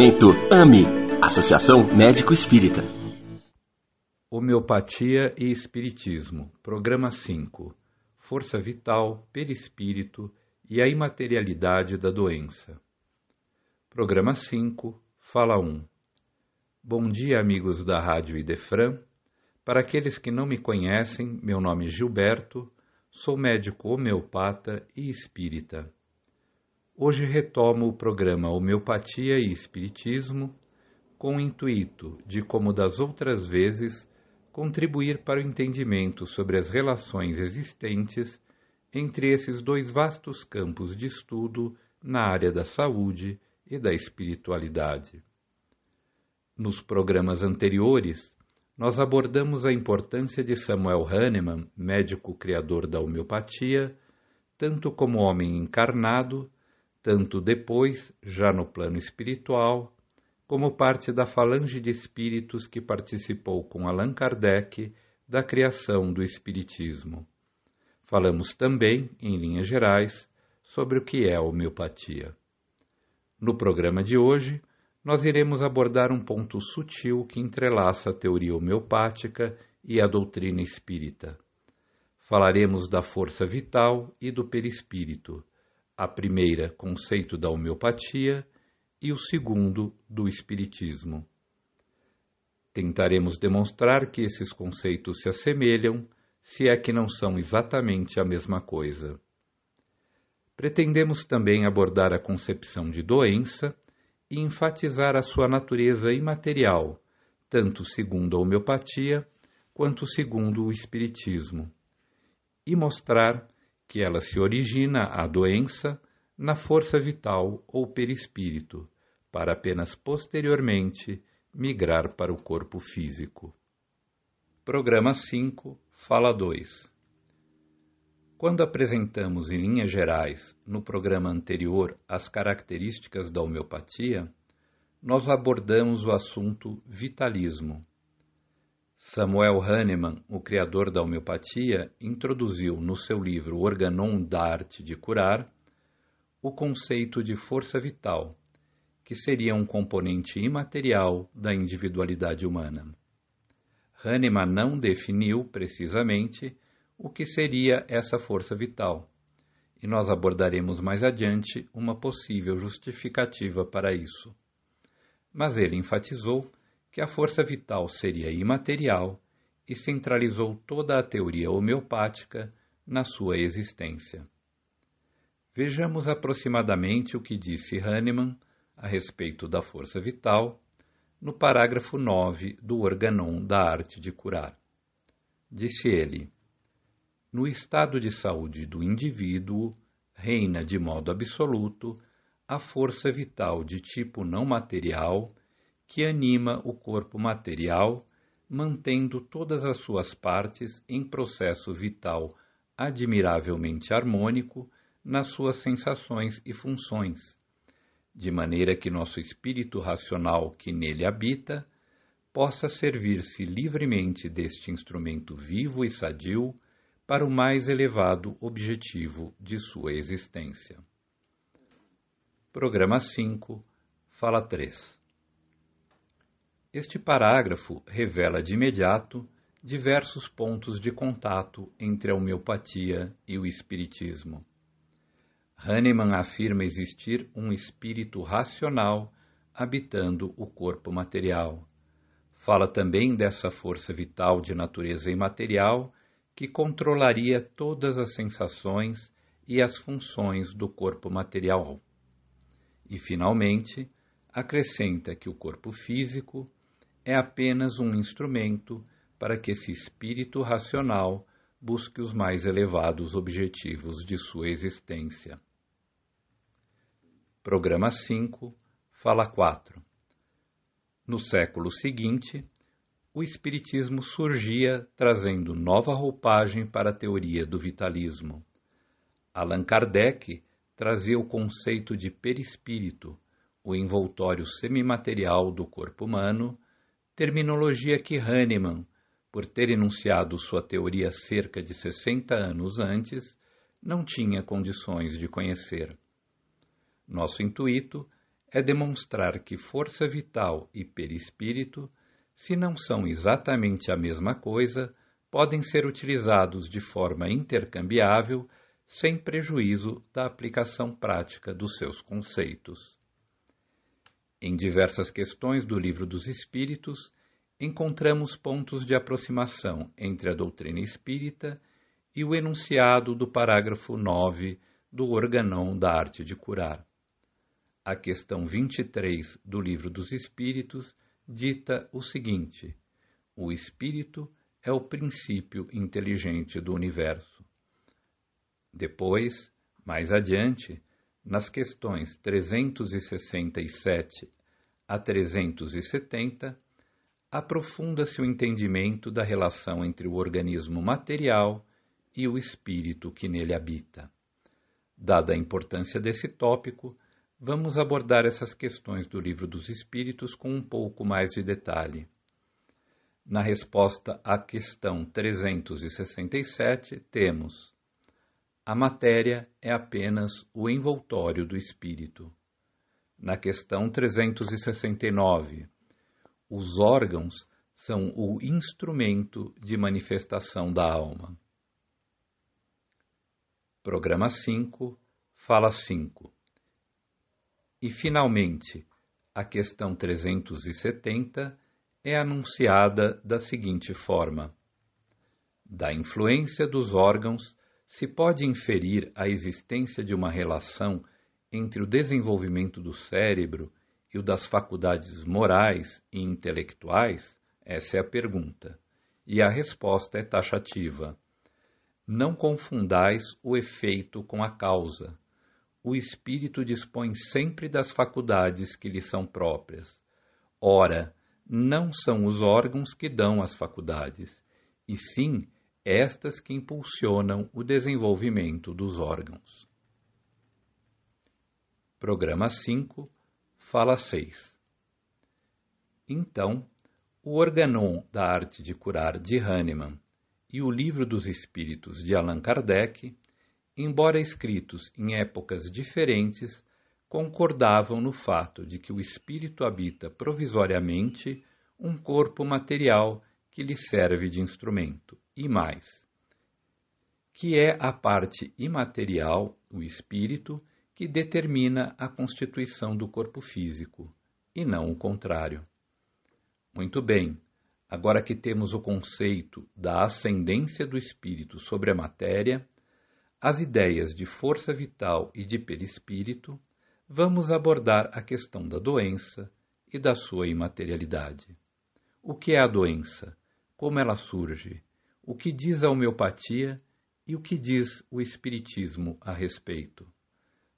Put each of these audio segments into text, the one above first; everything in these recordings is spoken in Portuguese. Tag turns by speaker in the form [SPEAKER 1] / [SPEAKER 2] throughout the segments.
[SPEAKER 1] Momento AME Associação Médico Espírita.
[SPEAKER 2] Homeopatia e Espiritismo, Programa 5 Força Vital, Perispírito e a Imaterialidade da Doença. Programa 5 Fala 1 Bom dia, amigos da Rádio Idefran. Para aqueles que não me conhecem, meu nome é Gilberto, sou médico homeopata e espírita. Hoje retomo o programa Homeopatia e Espiritismo com o intuito de, como das outras vezes, contribuir para o entendimento sobre as relações existentes entre esses dois vastos campos de estudo na área da saúde e da espiritualidade. Nos programas anteriores, nós abordamos a importância de Samuel Hahnemann, médico criador da homeopatia, tanto como homem encarnado tanto depois, já no plano espiritual, como parte da falange de espíritos que participou com Allan Kardec da criação do Espiritismo. Falamos também, em linhas gerais, sobre o que é a homeopatia. No programa de hoje, nós iremos abordar um ponto sutil que entrelaça a teoria homeopática e a doutrina espírita. Falaremos da força vital e do perispírito a primeira, conceito da homeopatia, e o segundo, do espiritismo. Tentaremos demonstrar que esses conceitos se assemelham, se é que não são exatamente a mesma coisa. Pretendemos também abordar a concepção de doença e enfatizar a sua natureza imaterial, tanto segundo a homeopatia quanto segundo o espiritismo, e mostrar que ela se origina, a doença, na força vital ou perispírito, para apenas posteriormente migrar para o corpo físico. Programa 5, Fala 2 Quando apresentamos em linhas gerais, no programa anterior, as características da homeopatia, nós abordamos o assunto vitalismo, Samuel Hahnemann, o criador da homeopatia, introduziu no seu livro Organon da Arte de Curar o conceito de força vital, que seria um componente imaterial da individualidade humana. Hahnemann não definiu precisamente o que seria essa força vital, e nós abordaremos mais adiante uma possível justificativa para isso. Mas ele enfatizou que a força vital seria imaterial e centralizou toda a teoria homeopática na sua existência. Vejamos aproximadamente o que disse Hahnemann a respeito da força vital no parágrafo 9 do Organon da Arte de Curar. Disse ele: No estado de saúde do indivíduo reina de modo absoluto a força vital de tipo não material que anima o corpo material, mantendo todas as suas partes em processo vital admiravelmente harmônico nas suas sensações e funções, de maneira que nosso espírito racional que nele habita possa servir-se livremente deste instrumento vivo e sadio para o mais elevado objetivo de sua existência. Programa 5, Fala 3 este parágrafo revela de imediato diversos pontos de contato entre a homeopatia e o espiritismo. Hahnemann afirma existir um espírito racional habitando o corpo material. Fala também dessa força vital de natureza imaterial que controlaria todas as sensações e as funções do corpo material. E, finalmente, acrescenta que o corpo físico é apenas um instrumento para que esse espírito racional busque os mais elevados objetivos de sua existência. Programa 5, Fala 4 No século seguinte, o Espiritismo surgia trazendo nova roupagem para a teoria do vitalismo. Allan Kardec trazia o conceito de perispírito, o envoltório semimaterial do corpo humano, terminologia que Hahnemann, por ter enunciado sua teoria cerca de 60 anos antes, não tinha condições de conhecer. Nosso intuito é demonstrar que força vital e perispírito, se não são exatamente a mesma coisa, podem ser utilizados de forma intercambiável sem prejuízo da aplicação prática dos seus conceitos. Em diversas questões do Livro dos Espíritos, encontramos pontos de aproximação entre a doutrina espírita e o enunciado do parágrafo 9 do Organon da Arte de Curar. A questão 23 do Livro dos Espíritos dita o seguinte: O espírito é o princípio inteligente do universo. Depois, mais adiante, nas questões 367 a 370, aprofunda-se o entendimento da relação entre o organismo material e o espírito que nele habita. Dada a importância desse tópico, vamos abordar essas questões do Livro dos Espíritos com um pouco mais de detalhe. Na resposta à questão 367, temos: A matéria é apenas o envoltório do espírito. Na questão 369, os órgãos são o instrumento de manifestação da alma. Programa 5, Fala 5. E, finalmente, a questão 370 é anunciada da seguinte forma: Da influência dos órgãos se pode inferir a existência de uma relação entre o desenvolvimento do cérebro e o das faculdades morais e intelectuais? Essa é a pergunta. E a resposta é taxativa. Não confundais o efeito com a causa. O espírito dispõe sempre das faculdades que lhe são próprias. Ora, não são os órgãos que dão as faculdades, e sim estas que impulsionam o desenvolvimento dos órgãos. Programa 5, Fala 6. Então, o Organon da Arte de Curar de Hahnemann e o Livro dos Espíritos de Allan Kardec, embora escritos em épocas diferentes, concordavam no fato de que o espírito habita provisoriamente um corpo material que lhe serve de instrumento, e mais, que é a parte imaterial, o espírito, que determina a constituição do corpo físico, e não o contrário. Muito bem, Agora que temos o conceito da ascendência do espírito sobre a matéria, as ideias de força vital e de perispírito, vamos abordar a questão da doença e da sua imaterialidade. O que é a doença? Como ela surge? O que diz a homeopatia e o que diz o espiritismo a respeito?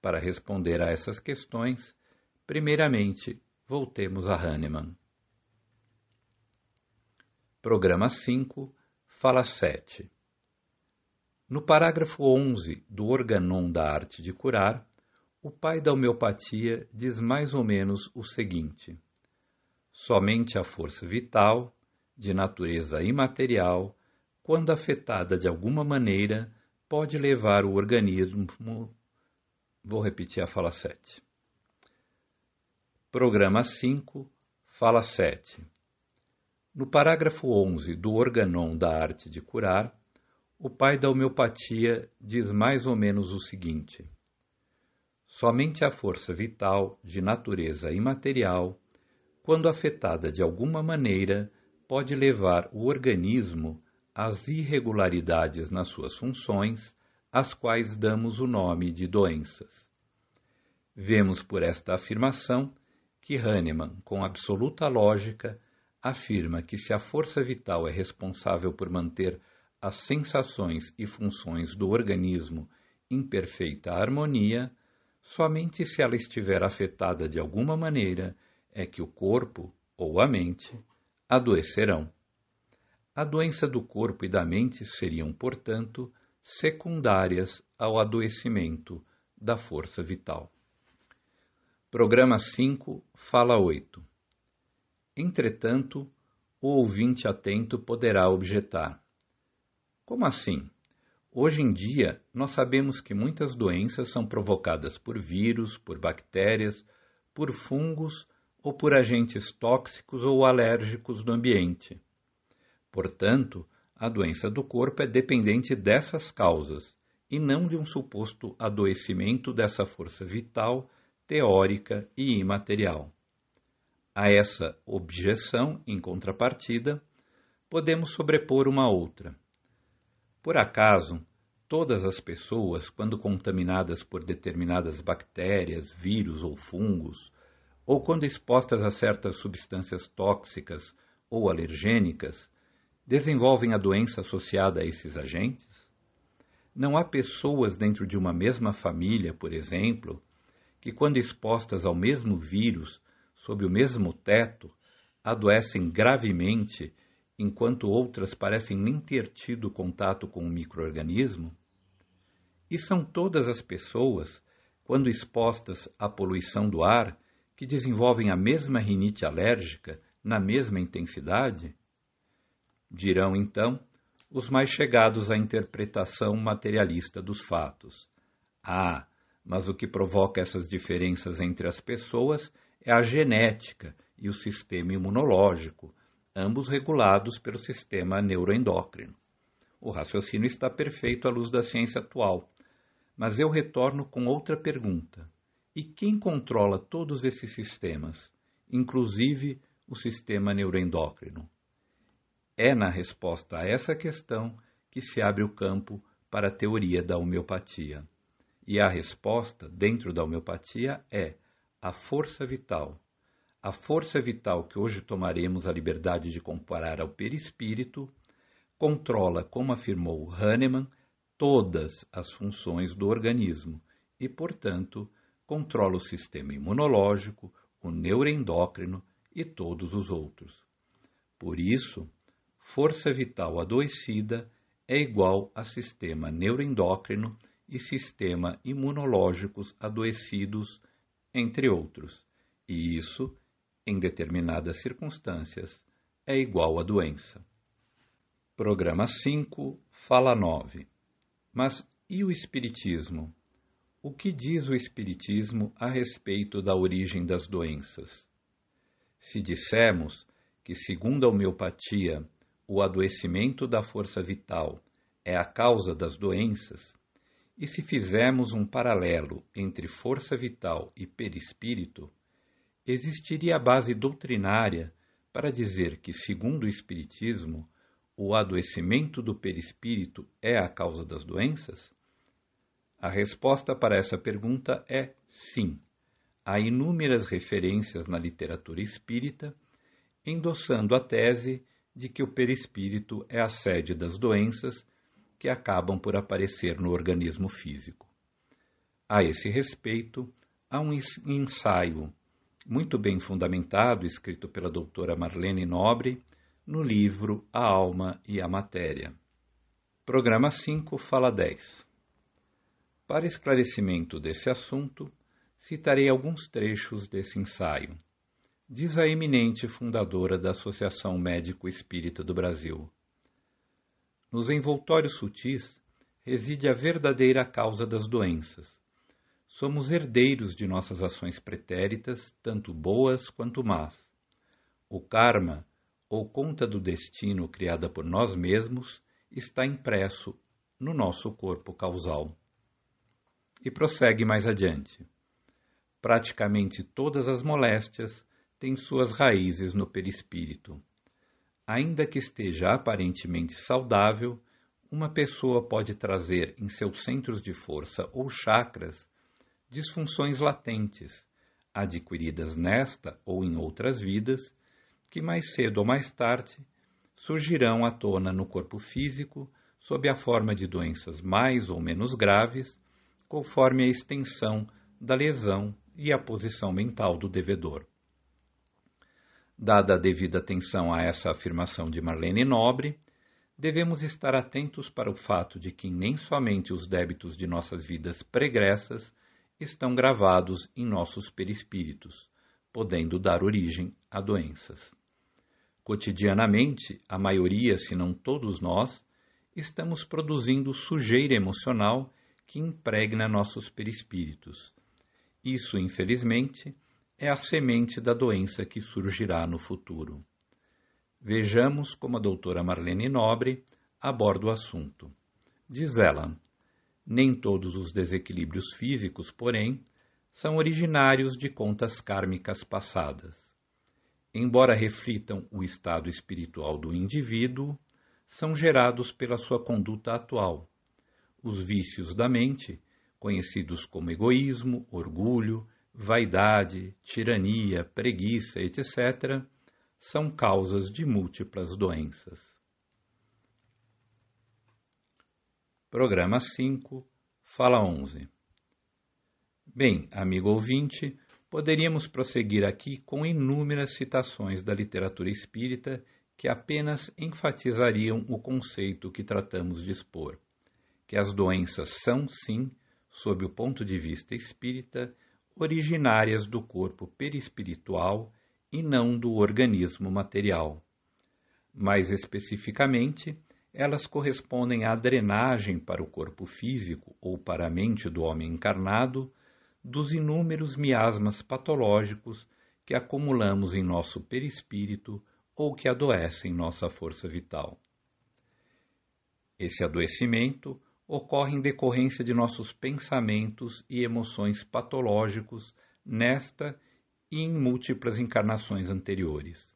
[SPEAKER 2] Para responder a essas questões, primeiramente, voltemos a Hahnemann. Programa 5, Fala 7. No parágrafo 11 do Organon da Arte de Curar, o pai da homeopatia diz mais ou menos o seguinte: somente a força vital, de natureza imaterial, quando afetada de alguma maneira, pode levar o organismo. Vou repetir a fala 7. Programa 5, fala 7. No parágrafo 11 do Organon da Arte de Curar, o pai da homeopatia diz mais ou menos o seguinte: Somente a força vital, de natureza imaterial, quando afetada de alguma maneira, pode levar o organismo às irregularidades nas suas funções, às quais damos o nome de doenças. Vemos por esta afirmação que Hahnemann, com absoluta lógica, afirma que se a força vital é responsável por manter as sensações e funções do organismo em perfeita harmonia, somente se ela estiver afetada de alguma maneira é que o corpo ou a mente adoecerão. A doença do corpo e da mente seriam, portanto, secundárias ao adoecimento da força vital. Programa 5, Fala 8. Entretanto, o ouvinte atento poderá objetar: Como assim? Hoje em dia, nós sabemos que muitas doenças são provocadas por vírus, por bactérias, por fungos ou por agentes tóxicos ou alérgicos do ambiente. Portanto, a doença do corpo é dependente dessas causas e não de um suposto adoecimento dessa força vital, teórica e imaterial. A essa objeção, em contrapartida, podemos sobrepor uma outra. Por acaso, todas as pessoas, quando contaminadas por determinadas bactérias, vírus ou fungos, ou quando expostas a certas substâncias tóxicas ou alergênicas, desenvolvem a doença associada a esses agentes? Não há pessoas dentro de uma mesma família, por exemplo, que, quando expostas ao mesmo vírus, sob o mesmo teto, adoecem gravemente, enquanto outras parecem nem ter tido contato com o microorganismo? E são todas as pessoas, quando expostas à poluição do ar, que desenvolvem a mesma rinite alérgica na mesma intensidade? Dirão então os mais chegados à interpretação materialista dos fatos. Ah, mas o que provoca essas diferenças entre as pessoas é a genética e o sistema imunológico, ambos regulados pelo sistema neuroendócrino. O raciocínio está perfeito à luz da ciência atual, mas eu retorno com outra pergunta. E quem controla todos esses sistemas, inclusive o sistema neuroendócrino? É na resposta a essa questão que se abre o campo para a teoria da homeopatia. E a resposta, dentro da homeopatia, é a força vital. A força vital que hoje tomaremos a liberdade de comparar ao perispírito controla, como afirmou Hahnemann, todas as funções do organismo e, portanto, controla o sistema imunológico, o neuroendócrino e todos os outros. Por isso, força vital adoecida é igual a sistema neuroendócrino e sistema imunológicos adoecidos, entre outros, e isso, em determinadas circunstâncias, é igual a doença. Programa 5, Fala 9. Mas e o Espiritismo? O que diz o Espiritismo a respeito da origem das doenças? Se dissermos que, segundo a homeopatia, o adoecimento da força vital é a causa das doenças, e se fizermos um paralelo entre força vital e perispírito, existiria a base doutrinária para dizer que, segundo o Espiritismo, o adoecimento do perispírito é a causa das doenças? A resposta para essa pergunta é sim. Há inúmeras referências na literatura espírita endossando a tese de que o perispírito é a sede das doenças que acabam por aparecer no organismo físico. A esse respeito, há um ensaio muito bem fundamentado, escrito pela doutora Marlene Nobre, no livro A Alma e a Matéria. Programa 5, Fala 10. Para esclarecimento desse assunto, citarei alguns trechos desse ensaio diz a eminente fundadora da Associação Médico Espírita do Brasil. Nos envoltórios sutis reside a verdadeira causa das doenças. Somos herdeiros de nossas ações pretéritas, tanto boas quanto más. O karma, ou conta do destino criada por nós mesmos, está impresso no nosso corpo causal. E prossegue mais adiante. Praticamente todas as moléstias tem suas raízes no perispírito. Ainda que esteja aparentemente saudável, uma pessoa pode trazer em seus centros de força ou chakras disfunções latentes, adquiridas nesta ou em outras vidas, que mais cedo ou mais tarde surgirão à tona no corpo físico sob a forma de doenças mais ou menos graves, conforme a extensão da lesão e a posição mental do devedor. Dada a devida atenção a essa afirmação de Marlene Nobre, devemos estar atentos para o fato de que nem somente os débitos de nossas vidas pregressas estão gravados em nossos perispíritos, podendo dar origem a doenças. Cotidianamente, a maioria, se não todos nós, estamos produzindo sujeira emocional que impregna nossos perispíritos. Isso, infelizmente, é a semente da doença que surgirá no futuro. Vejamos como a doutora Marlene Nobre aborda o assunto. Diz ela: nem todos os desequilíbrios físicos, porém, são originários de contas kármicas passadas. Embora reflitam o estado espiritual do indivíduo, são gerados pela sua conduta atual. Os vícios da mente, conhecidos como egoísmo, orgulho, vaidade, tirania, preguiça, etc., são causas de múltiplas doenças. Programa 5, Fala 11. Bem, amigo ouvinte, poderíamos prosseguir aqui com inúmeras citações da literatura espírita que apenas enfatizariam o conceito que tratamos de expor, que as doenças são, sim, sob o ponto de vista espírita, originárias do corpo perispiritual e não do organismo material. Mais especificamente, elas correspondem à drenagem para o corpo físico ou para a mente do homem encarnado dos inúmeros miasmas patológicos que acumulamos em nosso perispírito ou que adoecem nossa força vital. Esse adoecimento ocorre em decorrência de nossos pensamentos e emoções patológicos nesta e em múltiplas encarnações anteriores.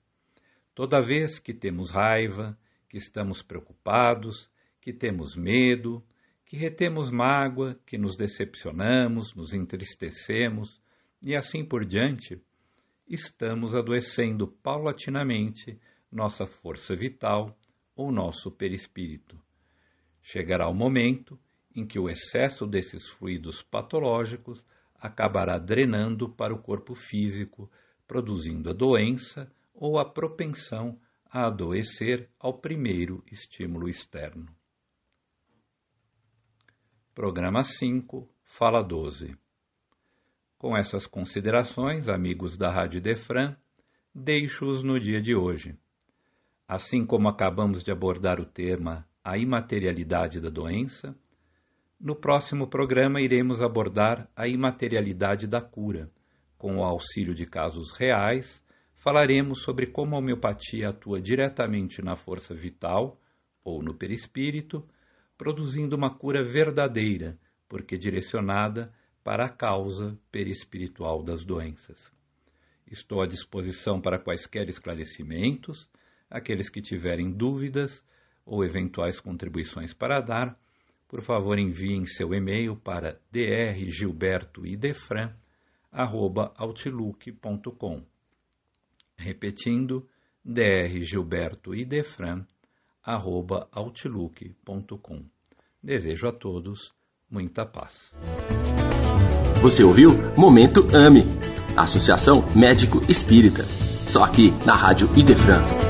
[SPEAKER 2] Toda vez que temos raiva, que estamos preocupados, que temos medo, que retemos mágoa, que nos decepcionamos, nos entristecemos e assim por diante, estamos adoecendo paulatinamente nossa força vital ou nosso perispírito. Chegará o momento em que o excesso desses fluidos patológicos acabará drenando para o corpo físico, produzindo a doença ou a propensão a adoecer ao primeiro estímulo externo. Programa 5, Fala 12. Com essas considerações, amigos da Rádio Defran, deixo-os no dia de hoje. Assim como acabamos de abordar o tema a imaterialidade da doença, no próximo programa iremos abordar a imaterialidade da cura, com o auxílio de casos reais, falaremos sobre como a homeopatia atua diretamente na força vital ou no perispírito, produzindo uma cura verdadeira, porque direcionada para a causa perispiritual das doenças. Estou à disposição para quaisquer esclarecimentos, aqueles que tiverem dúvidas ou eventuais contribuições para dar, por favor enviem seu e-mail para drgilbertoidefran@outlook.com. Repetindo, drgilbertoidefran@outlook.com. Desejo a todos muita paz.
[SPEAKER 1] Você ouviu Momento AME, Associação Médico Espírita. Só aqui na Rádio Idefran.